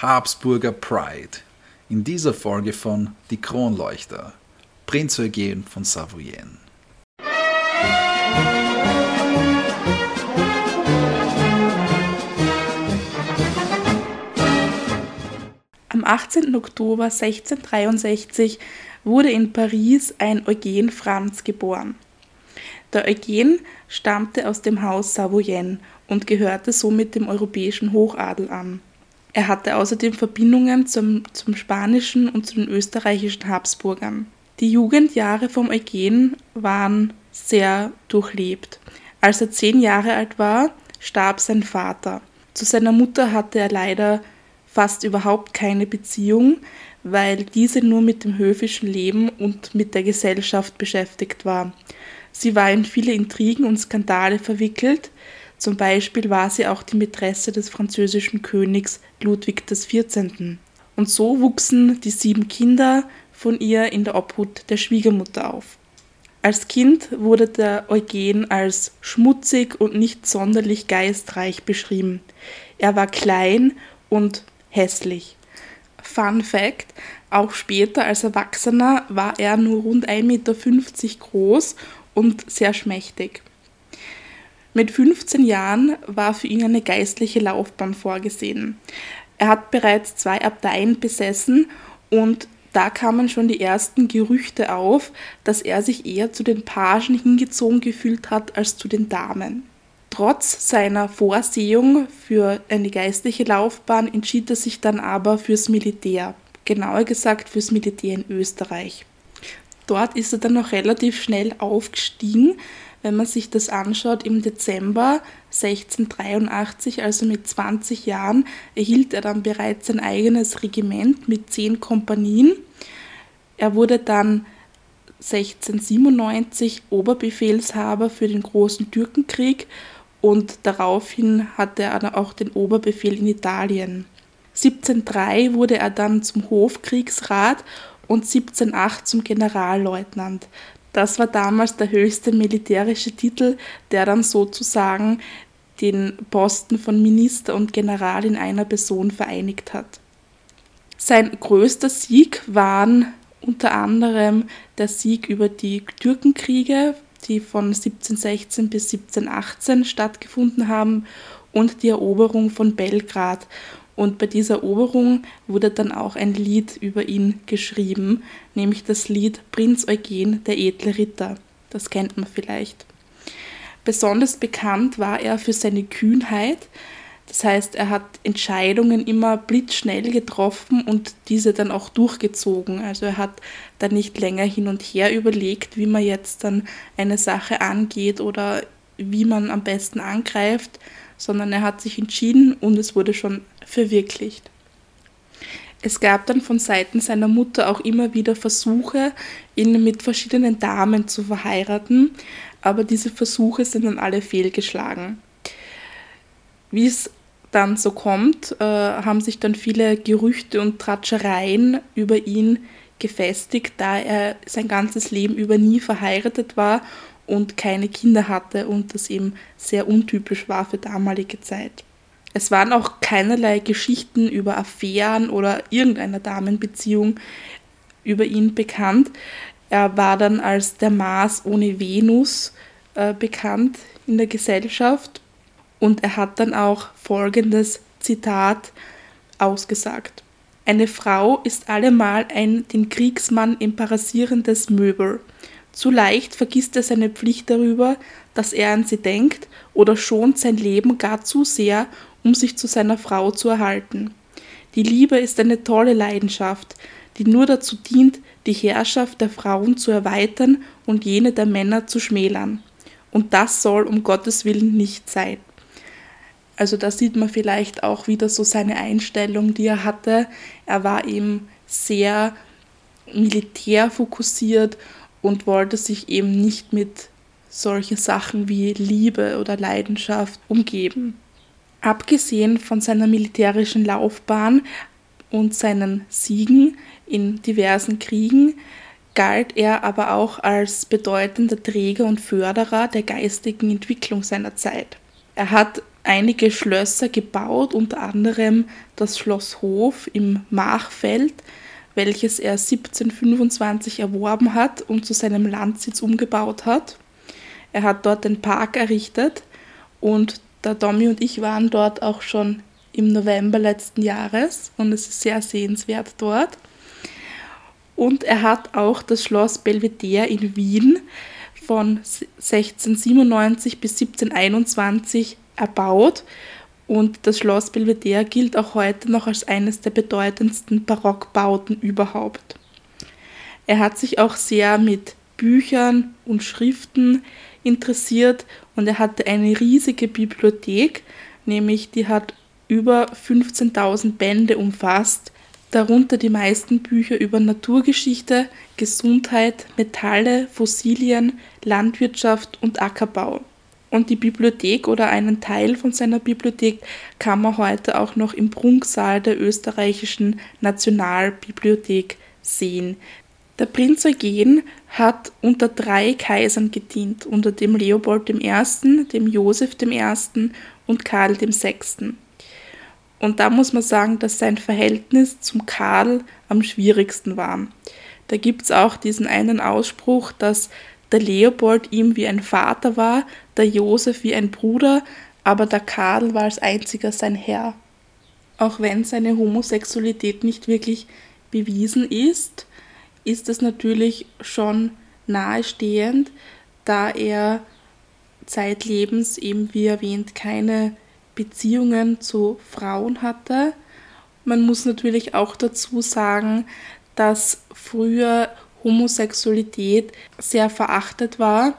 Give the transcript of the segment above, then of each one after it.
Habsburger Pride. In dieser Folge von Die Kronleuchter. Prinz Eugen von Savoyen. Am 18. Oktober 1663 wurde in Paris ein Eugen Franz geboren. Der Eugen stammte aus dem Haus Savoyen und gehörte somit dem europäischen Hochadel an. Er hatte außerdem Verbindungen zum, zum spanischen und zu den österreichischen Habsburgern. Die Jugendjahre vom Eugen waren sehr durchlebt. Als er zehn Jahre alt war, starb sein Vater. Zu seiner Mutter hatte er leider fast überhaupt keine Beziehung, weil diese nur mit dem höfischen Leben und mit der Gesellschaft beschäftigt war. Sie war in viele Intrigen und Skandale verwickelt. Zum Beispiel war sie auch die Mätresse des französischen Königs Ludwig XIV. Und so wuchsen die sieben Kinder von ihr in der Obhut der Schwiegermutter auf. Als Kind wurde der Eugen als schmutzig und nicht sonderlich geistreich beschrieben. Er war klein und hässlich. Fun Fact: Auch später als Erwachsener war er nur rund 1,50 Meter groß und sehr schmächtig. Mit 15 Jahren war für ihn eine geistliche Laufbahn vorgesehen. Er hat bereits zwei Abteien besessen und da kamen schon die ersten Gerüchte auf, dass er sich eher zu den Pagen hingezogen gefühlt hat als zu den Damen. Trotz seiner Vorsehung für eine geistliche Laufbahn entschied er sich dann aber fürs Militär, genauer gesagt fürs Militär in Österreich. Dort ist er dann noch relativ schnell aufgestiegen. Wenn man sich das anschaut, im Dezember 1683, also mit 20 Jahren, erhielt er dann bereits sein eigenes Regiment mit zehn Kompanien. Er wurde dann 1697 Oberbefehlshaber für den Großen Türkenkrieg und daraufhin hatte er auch den Oberbefehl in Italien. 1703 wurde er dann zum Hofkriegsrat und 1708 zum Generalleutnant. Das war damals der höchste militärische Titel, der dann sozusagen den Posten von Minister und General in einer Person vereinigt hat. Sein größter Sieg waren unter anderem der Sieg über die Türkenkriege, die von 1716 bis 1718 stattgefunden haben, und die Eroberung von Belgrad. Und bei dieser Eroberung wurde dann auch ein Lied über ihn geschrieben, nämlich das Lied Prinz Eugen, der edle Ritter. Das kennt man vielleicht. Besonders bekannt war er für seine Kühnheit. Das heißt, er hat Entscheidungen immer blitzschnell getroffen und diese dann auch durchgezogen. Also er hat da nicht länger hin und her überlegt, wie man jetzt dann eine Sache angeht oder wie man am besten angreift, sondern er hat sich entschieden und es wurde schon verwirklicht. Es gab dann von Seiten seiner Mutter auch immer wieder Versuche, ihn mit verschiedenen Damen zu verheiraten, aber diese Versuche sind dann alle fehlgeschlagen. Wie es dann so kommt, äh, haben sich dann viele Gerüchte und Tratschereien über ihn gefestigt, da er sein ganzes Leben über nie verheiratet war und keine Kinder hatte und das eben sehr untypisch war für damalige Zeit. Es waren auch keinerlei Geschichten über Affären oder irgendeiner Damenbeziehung über ihn bekannt. Er war dann als der Mars ohne Venus äh, bekannt in der Gesellschaft und er hat dann auch folgendes Zitat ausgesagt. Eine Frau ist allemal ein den Kriegsmann embarrassierendes Möbel. Zu leicht vergisst er seine Pflicht darüber, dass er an sie denkt oder schont sein Leben gar zu sehr, um sich zu seiner Frau zu erhalten. Die Liebe ist eine tolle Leidenschaft, die nur dazu dient, die Herrschaft der Frauen zu erweitern und jene der Männer zu schmälern. Und das soll um Gottes Willen nicht sein. Also da sieht man vielleicht auch wieder so seine Einstellung, die er hatte. Er war eben sehr militärfokussiert und wollte sich eben nicht mit solchen Sachen wie Liebe oder Leidenschaft umgeben. Abgesehen von seiner militärischen Laufbahn und seinen Siegen in diversen Kriegen galt er aber auch als bedeutender Träger und Förderer der geistigen Entwicklung seiner Zeit. Er hat einige Schlösser gebaut, unter anderem das Schloss Hof im Machfeld, welches er 1725 erworben hat und zu seinem Landsitz umgebaut hat. Er hat dort den Park errichtet und der Tommy und ich waren dort auch schon im November letzten Jahres und es ist sehr sehenswert dort. Und er hat auch das Schloss Belvedere in Wien von 1697 bis 1721 erbaut und das Schloss Belvedere gilt auch heute noch als eines der bedeutendsten Barockbauten überhaupt. Er hat sich auch sehr mit Büchern und Schriften interessiert und er hatte eine riesige Bibliothek, nämlich die hat über 15.000 Bände umfasst, darunter die meisten Bücher über Naturgeschichte, Gesundheit, Metalle, Fossilien, Landwirtschaft und Ackerbau. Und die Bibliothek oder einen Teil von seiner Bibliothek kann man heute auch noch im Prunksaal der österreichischen Nationalbibliothek sehen. Der Prinz Eugen hat unter drei Kaisern gedient, unter dem Leopold I., dem Joseph I. und Karl VI. Und da muss man sagen, dass sein Verhältnis zum Karl am schwierigsten war. Da gibt es auch diesen einen Ausspruch, dass der Leopold ihm wie ein Vater war, der Josef wie ein Bruder, aber der Karl war als einziger sein Herr. Auch wenn seine Homosexualität nicht wirklich bewiesen ist, ist es natürlich schon nahestehend, da er zeitlebens eben wie erwähnt keine Beziehungen zu Frauen hatte. Man muss natürlich auch dazu sagen, dass früher Homosexualität sehr verachtet war.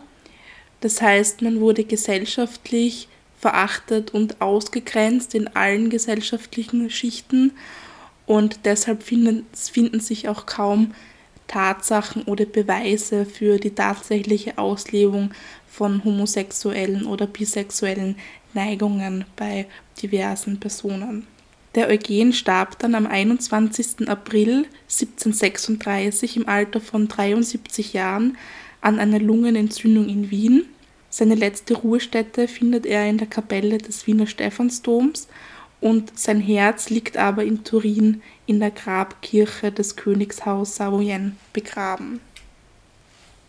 Das heißt, man wurde gesellschaftlich verachtet und ausgegrenzt in allen gesellschaftlichen Schichten und deshalb finden, finden sich auch kaum Tatsachen oder Beweise für die tatsächliche Auslebung von homosexuellen oder bisexuellen Neigungen bei diversen Personen. Der Eugen starb dann am 21. April 1736 im Alter von 73 Jahren an einer Lungenentzündung in Wien. Seine letzte Ruhestätte findet er in der Kapelle des Wiener Stephansdoms und sein Herz liegt aber in Turin in der Grabkirche des Königshaus Savoyen begraben.